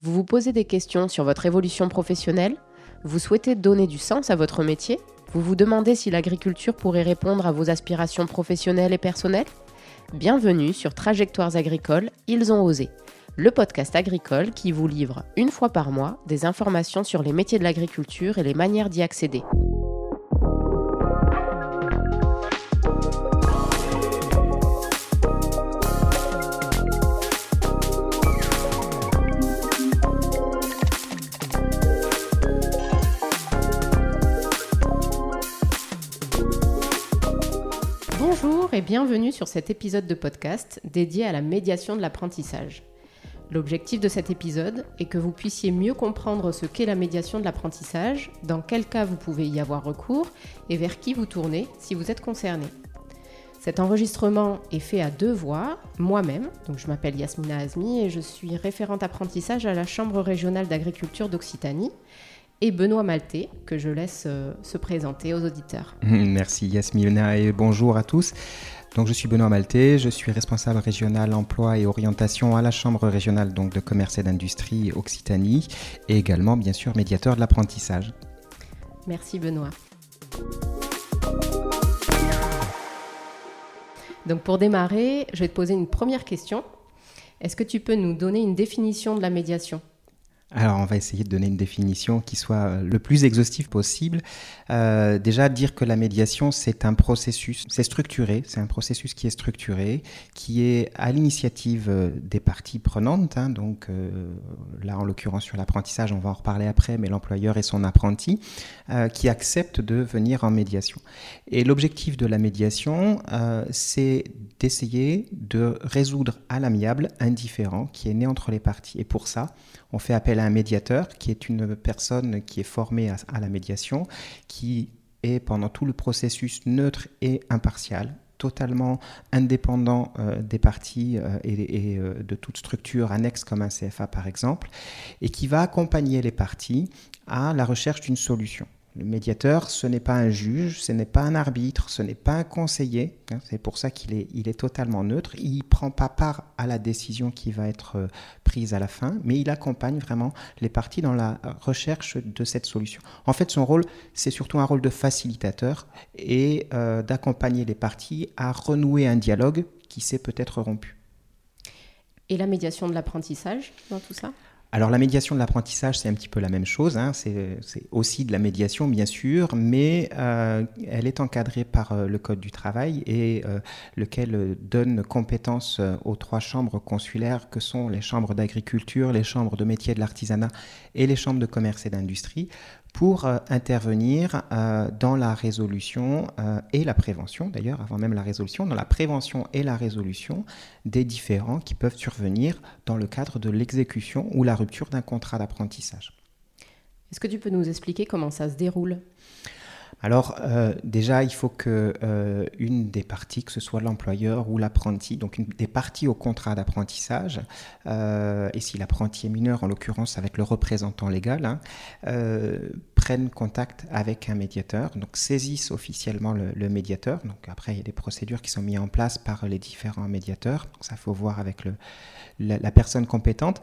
Vous vous posez des questions sur votre évolution professionnelle Vous souhaitez donner du sens à votre métier Vous vous demandez si l'agriculture pourrait répondre à vos aspirations professionnelles et personnelles? Bienvenue sur Trajectoires agricoles, ils ont osé, le podcast agricole qui vous livre une fois par mois des informations sur les métiers de l'agriculture et les manières d'y accéder. Bienvenue sur cet épisode de podcast dédié à la médiation de l'apprentissage. L'objectif de cet épisode est que vous puissiez mieux comprendre ce qu'est la médiation de l'apprentissage, dans quel cas vous pouvez y avoir recours et vers qui vous tournez si vous êtes concerné. Cet enregistrement est fait à deux voix, moi-même, donc je m'appelle Yasmina Azmi et je suis référente apprentissage à la Chambre régionale d'agriculture d'Occitanie, et Benoît Maltais, que je laisse euh, se présenter aux auditeurs. Merci Yasmina et bonjour à tous. Donc je suis Benoît Maltais, je suis responsable régional emploi et orientation à la Chambre régionale donc, de commerce et d'industrie Occitanie et également bien sûr médiateur de l'apprentissage. Merci Benoît. Donc pour démarrer, je vais te poser une première question. Est-ce que tu peux nous donner une définition de la médiation? Alors, on va essayer de donner une définition qui soit euh, le plus exhaustive possible. Euh, déjà, dire que la médiation, c'est un processus, c'est structuré, c'est un processus qui est structuré, qui est à l'initiative euh, des parties prenantes. Hein, donc, là, en l'occurrence, sur l'apprentissage, on va en reparler après, mais l'employeur et son apprenti, qui acceptent de venir en médiation. Et l'objectif de la médiation, c'est d'essayer de résoudre à l'amiable un différend qui est né entre les parties. Et pour ça, on fait appel à un médiateur qui est une personne qui est formée à, la médiation, qui est pendant tout le processus neutre et impartial, totalement indépendant euh, des parties euh, et, euh, de toute structure annexe comme un CFA par exemple, et qui va accompagner les parties à la recherche d'une solution. Le médiateur, ce n'est pas un juge, ce n'est pas un arbitre, ce n'est pas un conseiller. Hein, c'est pour ça qu'il est, il est totalement neutre. Il ne prend pas part à la décision qui va être euh, prise à la fin, mais il accompagne vraiment les parties dans la recherche de cette solution. En fait, son rôle, c'est surtout un rôle de facilitateur et euh, d'accompagner les parties à renouer un dialogue qui s'est peut-être rompu. Et la médiation de l'apprentissage dans tout ça? Alors la médiation de l'apprentissage, c'est un petit peu la même chose. Hein. C'est aussi de la médiation, bien sûr, mais euh, elle est encadrée par euh, le Code du travail et euh, lequel donne compétence aux trois chambres consulaires que sont les chambres d'agriculture, les chambres de métiers de l'artisanat et les chambres de commerce et d'industrie pour euh, intervenir euh, dans la résolution euh, et la prévention, d'ailleurs, avant même la résolution, dans la prévention et la résolution des différends qui peuvent survenir dans le cadre de l'exécution ou la rupture d'un contrat d'apprentissage. Est-ce que tu peux nous expliquer comment ça se déroule? Alors euh, déjà, il faut que euh, une des parties, que ce soit l'employeur ou l'apprenti, donc une des parties au contrat d'apprentissage, euh, et si l'apprenti est mineur, en l'occurrence avec le représentant légal, hein, prennent contact avec un médiateur, donc saisissent officiellement le, médiateur. Donc après, il y a des procédures qui sont mises en place par les différents médiateurs. Ça, faut voir avec la, personne compétente.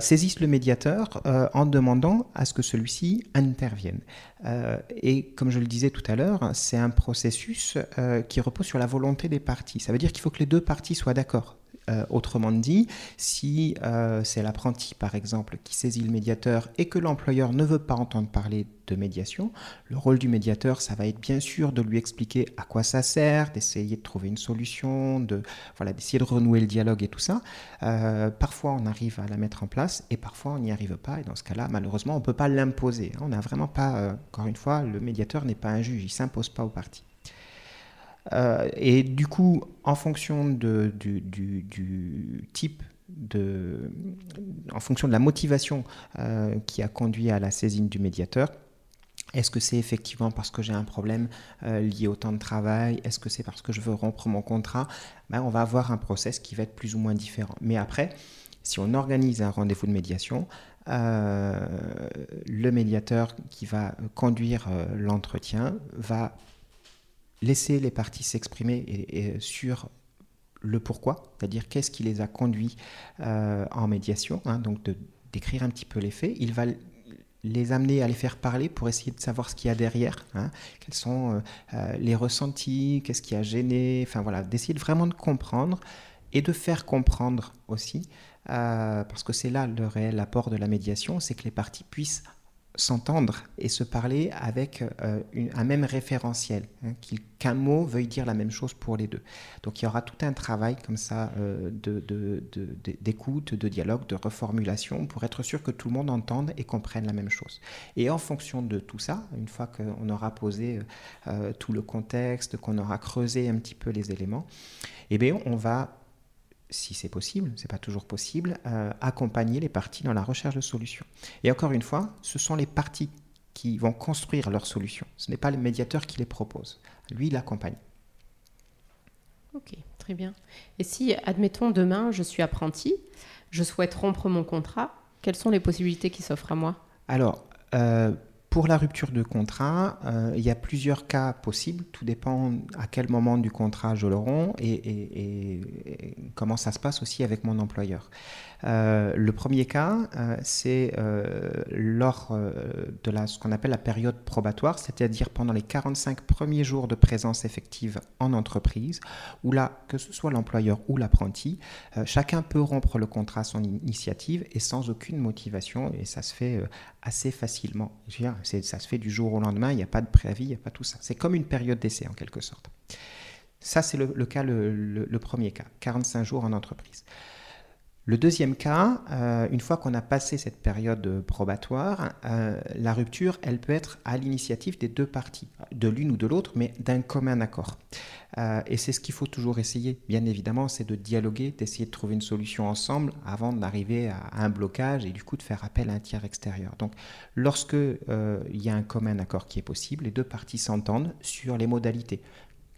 saisissent le médiateur en demandant à ce que celui-ci intervienne. et comme je le disais tout à l'heure, c'est un processus euh, qui repose sur la volonté des parties. Ça veut dire qu'il faut que les deux parties soient d'accord. Euh, autrement dit, si euh, c'est l'apprenti, par exemple, qui saisit le médiateur et que l'employeur ne veut pas entendre parler de médiation, le rôle du médiateur, ça va être bien sûr de lui expliquer à quoi ça sert, d'essayer de trouver une solution, de voilà, d'essayer de renouer le dialogue et tout ça. Euh, parfois, on arrive à la mettre en place et parfois, on n'y arrive pas. Et dans ce cas-là, malheureusement, on ne peut pas l'imposer. On n'a vraiment pas, encore une fois, le médiateur n'est pas un juge, il s'impose pas aux parties. Euh, et du coup, en fonction de, du, type de, en fonction de la motivation euh, qui a conduit à la saisine du médiateur, est-ce que c'est effectivement parce que j'ai un problème euh, lié au temps de travail? Est-ce que c'est parce que je veux rompre mon contrat? Ben, On va avoir un process qui va être plus ou moins différent. Mais après, si on organise un rendez-vous de médiation, le médiateur qui va conduire l'entretien va laisser les parties s'exprimer sur le pourquoi, c'est-à-dire qu'est-ce qui les a conduits euh, en médiation, hein, donc décrire un petit peu les faits, il va les amener à les faire parler pour essayer de savoir ce qu'il y a derrière, hein. quels sont les ressentis, qu'est-ce qui a gêné, enfin voilà, d'essayer vraiment de comprendre et de faire comprendre aussi, parce que c'est là le réel apport de la médiation, c'est que les parties puissent s'entendre et se parler avec euh, un même référentiel, hein, qu'un mot veuille dire la même chose pour les deux. Donc il y aura tout un travail comme ça euh, d'écoute, de, dialogue, de reformulation pour être sûr que tout le monde entende et comprenne la même chose. Et en fonction de tout ça, une fois qu'on aura posé euh, tout le contexte, qu'on aura creusé un petit peu les éléments, eh bien on va si c'est possible, c'est pas toujours possible, euh, accompagner les parties dans la recherche de solutions. Et encore une fois, ce sont les parties qui vont construire leurs solutions. Ce n'est pas le médiateur qui les propose. Lui, il accompagne. Ok, très bien. Et si, admettons, demain, je suis apprenti, je souhaite rompre mon contrat, quelles sont les possibilités qui s'offrent à moi? Alors, euh, pour la rupture de contrat, euh, il y a plusieurs cas possibles. Tout dépend à quel moment du contrat je le romps et, comment ça se passe aussi avec mon employeur. Euh, le premier cas, euh, c'est lors de la, ce qu'on appelle la période probatoire, c'est-à-dire pendant les 45 premiers jours de présence effective en entreprise, où là, que ce soit l'employeur ou l'apprenti, chacun peut rompre le contrat à son initiative et sans aucune motivation, et ça se fait assez facilement. ça se fait du jour au lendemain, il n'y a pas de préavis, il n'y a pas tout ça. C'est comme une période d'essai en quelque sorte. Ça, c'est le, cas, le, premier cas, 45 jours en entreprise. Le deuxième cas, euh, une fois qu'on a passé cette période probatoire, euh, la rupture, elle peut être à l'initiative des deux parties, de l'une ou de l'autre, mais d'un commun accord. Euh, et c'est ce qu'il faut toujours essayer, bien évidemment, c'est de dialoguer, d'essayer de trouver une solution ensemble avant d'arriver à, un blocage et du coup de faire appel à un tiers extérieur. Donc, lorsque il y a un commun accord qui est possible, les deux parties s'entendent sur les modalités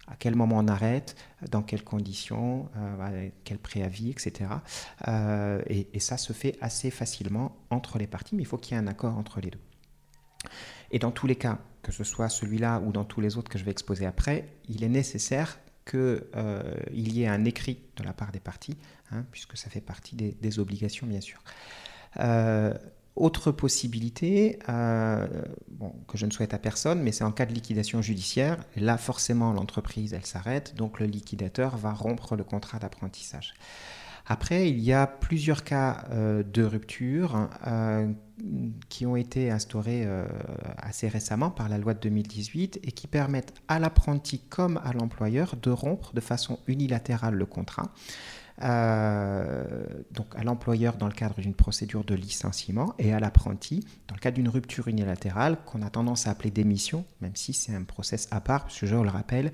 à quel moment on arrête, dans quelles conditions, euh, quel préavis, etc. Euh, et, ça se fait assez facilement entre les parties, mais il faut qu'il y ait un accord entre les deux. Et dans tous les cas, que ce soit celui-là ou dans tous les autres que je vais exposer après, il est nécessaire qu'il euh, y ait un écrit de la part des parties, hein, puisque ça fait partie des, des obligations, bien sûr. Autre possibilité, euh, que je ne souhaite à personne, mais c'est en cas de liquidation judiciaire. Là, forcément, l'entreprise, elle s'arrête, donc le liquidateur va rompre le contrat d'apprentissage. Après, il y a plusieurs cas euh, de rupture euh, qui ont été instaurés assez récemment par la loi de 2018 et qui permettent à l'apprenti comme à l'employeur de rompre de façon unilatérale le contrat. Euh, donc à l'employeur dans le cadre d'une procédure de licenciement et à l'apprenti dans le cadre d'une rupture unilatérale qu'on a tendance à appeler démission, même si c'est un process à part, parce que je le rappelle,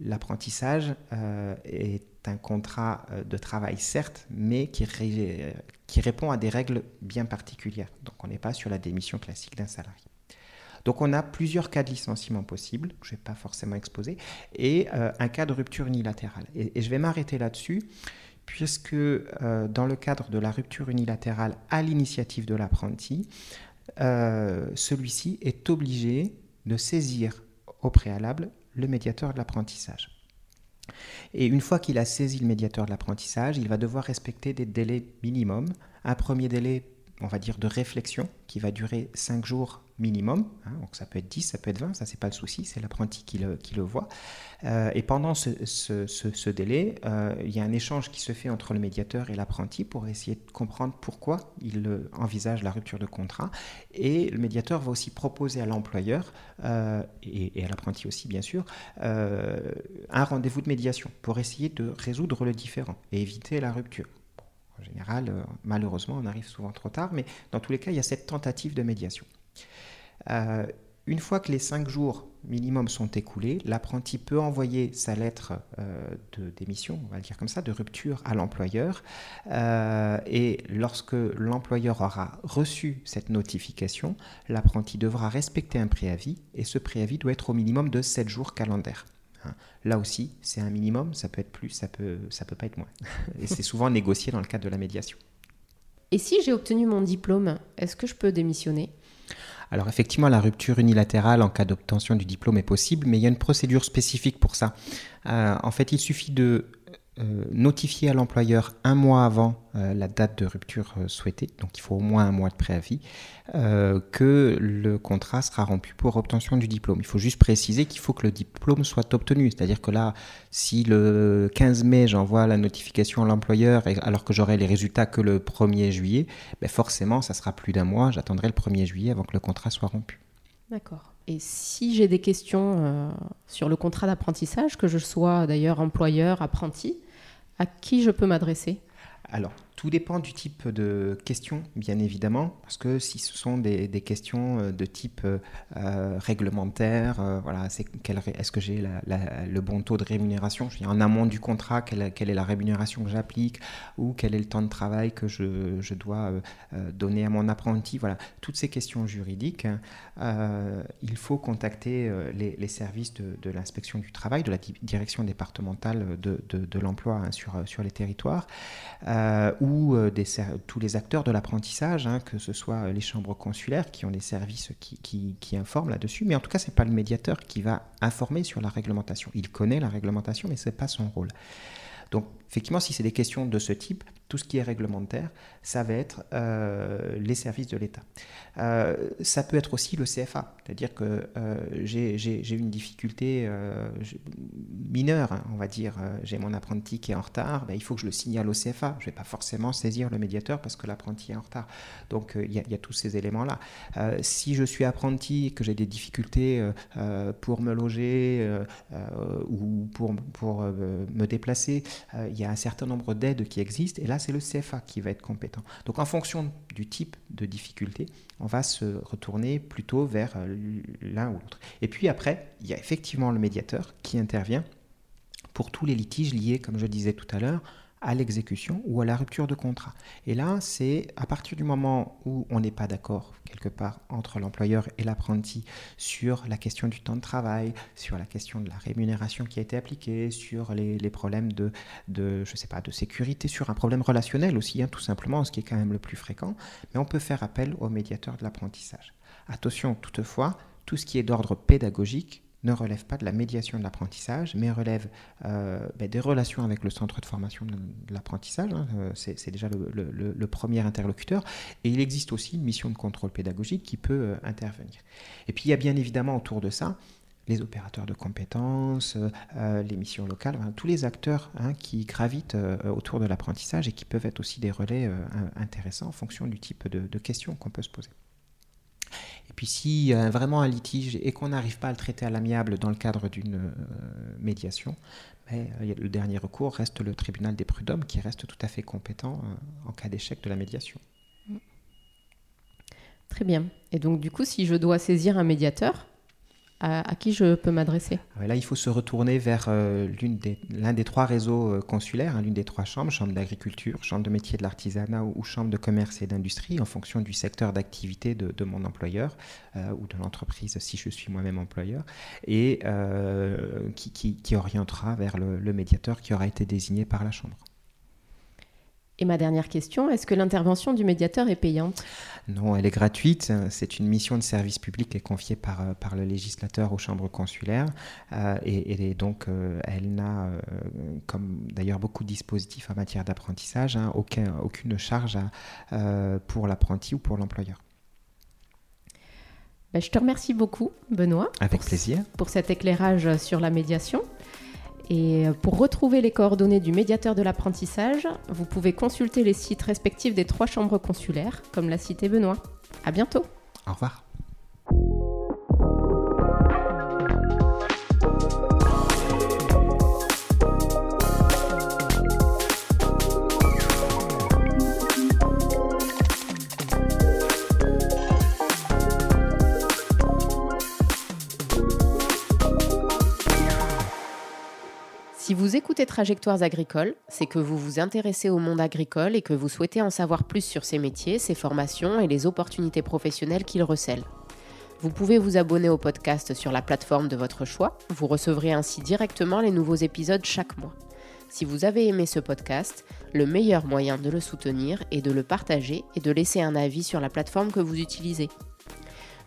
l'apprentissage euh, est un contrat euh, de travail certes, mais qui, qui répond à des règles bien particulières. Donc on n'est pas sur la démission classique d'un salarié. Donc on a plusieurs cas de licenciement possibles, je ne vais pas forcément exposer, et euh, un cas de rupture unilatérale. Et, je vais m'arrêter là-dessus, puisque euh, dans le cadre de la rupture unilatérale à l'initiative de l'apprenti, euh, celui-ci est obligé de saisir au préalable le médiateur de l'apprentissage. Et une fois qu'il a saisi le médiateur de l'apprentissage, il va devoir respecter des délais minimums. Un premier délai, on va dire, de réflexion qui va durer 5 jours minimum. Hein, donc ça peut être 10, ça peut être 20, ça c'est pas le souci, c'est l'apprenti qui le, voit. Euh, et pendant ce, délai, euh, il y a un échange qui se fait entre le médiateur et l'apprenti pour essayer de comprendre pourquoi il envisage la rupture de contrat. Et le médiateur va aussi proposer à l'employeur, euh, et, et, à l'apprenti aussi bien sûr, un rendez-vous de médiation pour essayer de résoudre le différent et éviter la rupture. En général, malheureusement, on arrive souvent trop tard, mais dans tous les cas, il y a cette tentative de médiation. Euh, une fois que les cinq jours minimum sont écoulés, l'apprenti peut envoyer sa lettre euh, de démission, on va le dire comme ça, de rupture à l'employeur. Euh, et lorsque l'employeur aura reçu cette notification, l'apprenti devra respecter un préavis et ce préavis doit être au minimum de 7 jours calendaires. Hein. Là aussi, c'est un minimum, ça peut être plus, ça peut, ça peut pas être moins. et c'est souvent négocié dans le cadre de la médiation. Et si j'ai obtenu mon diplôme, est-ce que je peux démissionner? Alors effectivement, la rupture unilatérale en cas d'obtention du diplôme est possible, mais il y a une procédure spécifique pour ça. Euh, en fait, il suffit de euh, notifier à l'employeur un mois avant euh, la date de rupture euh, souhaitée, donc il faut au moins un mois de préavis, que le contrat sera rompu pour obtention du diplôme. Il faut juste préciser qu'il faut que le diplôme soit obtenu. C'est-à-dire que là, si le 15 mai j'envoie la notification à l'employeur alors que j'aurai les résultats que le 1er juillet, ben forcément ça sera plus d'un mois, j'attendrai le 1er juillet avant que le contrat soit rompu. D'accord. Et si j'ai des questions sur le contrat d'apprentissage, que je sois d'ailleurs employeur, apprenti, à qui je peux m'adresser? Alors, tout dépend du type de questions, bien évidemment, parce que si ce sont des, questions euh, de type euh, euh, réglementaire, voilà, est-ce que j'ai le bon taux de rémunération? Je en amont du contrat, quelle, est la rémunération que j'applique, ou quel est le temps de travail que je, dois donner à mon apprenti? Voilà, toutes ces questions juridiques, il faut contacter les, services de, l'inspection du travail, de la direction départementale de, l'emploi hein, sur, sur les territoires, ou euh, tous les acteurs de l'apprentissage, hein, que ce soit euh, les chambres consulaires qui ont des services qui, qui informent là-dessus, mais en tout cas, ce n'est pas le médiateur qui va informer sur la réglementation. Il connaît la réglementation, mais ce n'est pas son rôle. Donc, effectivement, si c'est des questions de ce type, tout ce qui est réglementaire, ça va être euh, les services de l'État. Euh, ça peut être aussi le CFA, c'est-à-dire que euh, j'ai une difficulté mineure, hein, on va dire, j'ai mon apprenti qui est en retard, ben, il faut que je le signale au CFA. Je ne vais pas forcément saisir le médiateur parce que l'apprenti est en retard. Donc il y, a tous ces éléments-là. si je suis apprenti, que j'ai des difficultés pour me loger ou pour, me déplacer, il y a un certain nombre d'aides qui existent là c'est le CFA qui va être compétent. Donc en fonction du type de difficulté, on va se retourner plutôt vers euh, l'un ou l'autre. Et puis après, il y a effectivement le médiateur qui intervient pour tous les litiges liés, comme je disais tout à l'heure, à l'exécution ou à la rupture de contrat. Et là, c'est à partir du moment où on n'est pas d'accord quelque part entre l'employeur et l'apprenti sur la question du temps de travail, sur la question de la rémunération qui a été appliquée, sur les, problèmes de, sécurité, sur un problème relationnel aussi, hein, tout simplement, ce qui est quand même le plus fréquent. Mais on peut faire appel au médiateur de l'apprentissage. Attention toutefois, tout ce qui est d'ordre pédagogique ne relève pas de la médiation de l'apprentissage, mais relève euh, ben, des relations avec le centre de formation de l'apprentissage. Hein, euh, c'est déjà le, premier interlocuteur. Et il existe aussi une mission de contrôle pédagogique qui peut euh, intervenir. Et puis il y a bien évidemment autour de ça les opérateurs de compétences, les missions locales, tous les acteurs hein, qui gravitent autour de l'apprentissage et qui peuvent être aussi des relais intéressants en fonction du type de questions qu'on peut se poser. Et puis s'il y a vraiment un litige et qu'on n'arrive pas à le traiter à l'amiable dans le cadre d'une euh, médiation, ben, le dernier recours reste le tribunal des prud'hommes qui reste tout à fait compétent euh, en cas d'échec de la médiation. Très bien. Et donc du coup, si je dois saisir un médiateur, à, qui je peux m'adresser ah Là, il faut se retourner vers euh, l'un des, trois réseaux euh, consulaires, hein, l'une des trois chambres, chambre d'agriculture, chambre de métier de l'artisanat ou, chambre de commerce et d'industrie, en fonction du secteur d'activité de, mon employeur euh, ou de l'entreprise si je suis moi-même employeur, et qui, orientera vers le médiateur qui aura été désigné par la chambre. Et ma dernière question, est-ce que l'intervention du médiateur est payante? Non, elle est gratuite. C'est une mission de service public qui est confiée par, euh, par le législateur aux chambres consulaires. Euh, et, donc, euh, elle n'a, comme d'ailleurs beaucoup de dispositifs en matière d'apprentissage, hein, aucun, aucune charge pour l'apprenti ou pour l'employeur. Ben, je te remercie beaucoup, Benoît. Avec plaisir. Pour cet éclairage sur la médiation. Et pour retrouver les coordonnées du médiateur de l'apprentissage, vous pouvez consulter les sites respectifs des trois chambres consulaires, comme l'a cité Benoît. À bientôt. Au revoir. Si vous écoutez Trajectoires agricoles, c'est que vous vous intéressez au monde agricole et que vous souhaitez en savoir plus sur ses métiers, ses formations et les opportunités professionnelles qu'il recèle. Vous pouvez vous abonner au podcast sur la plateforme de votre choix, vous recevrez ainsi directement les nouveaux épisodes chaque mois. Si vous avez aimé ce podcast, le meilleur moyen de le soutenir est de le partager et de laisser un avis sur la plateforme que vous utilisez.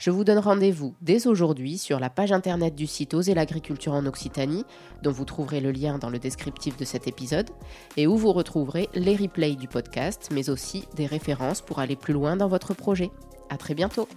Je vous donne rendez-vous dès aujourd'hui sur la page internet du site Oser l'agriculture en Occitanie, dont vous trouverez le lien dans le descriptif de cet épisode, et où vous retrouverez les replays du podcast, mais aussi des références pour aller plus loin dans votre projet. À très bientôt!